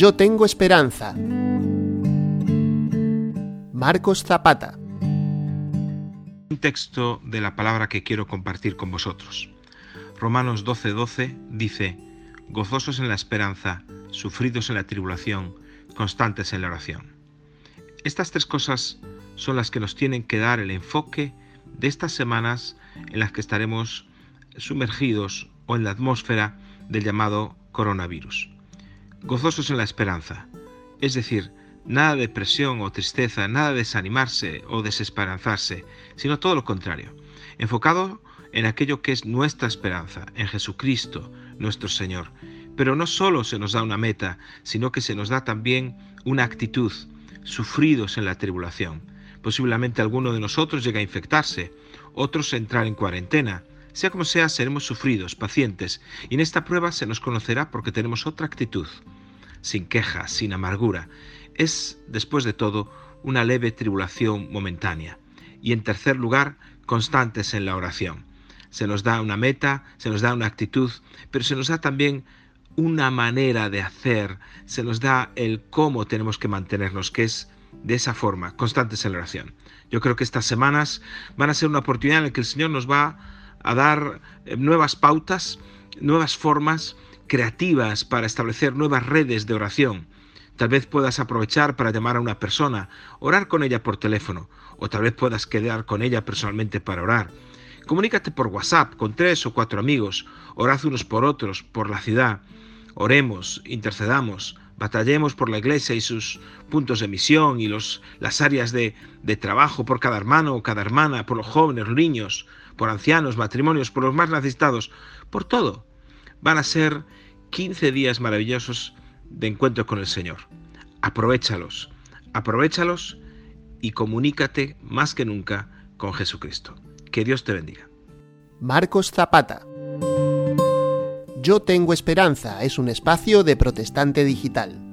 Yo tengo esperanza. Marcos Zapata. Un texto de la palabra que quiero compartir con vosotros. Romanos 12:12 12 dice, gozosos en la esperanza, sufridos en la tribulación, constantes en la oración. Estas tres cosas son las que nos tienen que dar el enfoque de estas semanas en las que estaremos sumergidos o en la atmósfera del llamado coronavirus. Gozosos en la esperanza, es decir, nada de depresión o tristeza, nada de desanimarse o desesperanzarse, sino todo lo contrario, enfocado en aquello que es nuestra esperanza, en Jesucristo, nuestro Señor. Pero no solo se nos da una meta, sino que se nos da también una actitud, sufridos en la tribulación. Posiblemente alguno de nosotros llegue a infectarse, otros a entrar en cuarentena. Sea como sea, seremos sufridos, pacientes, y en esta prueba se nos conocerá porque tenemos otra actitud, sin queja, sin amargura. Es, después de todo, una leve tribulación momentánea. Y en tercer lugar, constantes en la oración. Se nos da una meta, se nos da una actitud, pero se nos da también una manera de hacer, se nos da el cómo tenemos que mantenernos, que es de esa forma, constantes en la oración. Yo creo que estas semanas van a ser una oportunidad en la que el Señor nos va a dar eh, nuevas pautas, nuevas formas creativas para establecer nuevas redes de oración. Tal vez puedas aprovechar para llamar a una persona, orar con ella por teléfono, o tal vez puedas quedar con ella personalmente para orar. Comunícate por WhatsApp con tres o cuatro amigos, orad unos por otros, por la ciudad. Oremos, intercedamos, batallemos por la iglesia y sus puntos de misión y los, las áreas de, de trabajo por cada hermano o cada hermana, por los jóvenes, los niños, por ancianos, matrimonios, por los más necesitados, por todo. Van a ser 15 días maravillosos de encuentro con el Señor. Aprovechalos, aprovechalos y comunícate más que nunca con Jesucristo. Que Dios te bendiga. Marcos Zapata. Yo tengo esperanza es un espacio de protestante digital.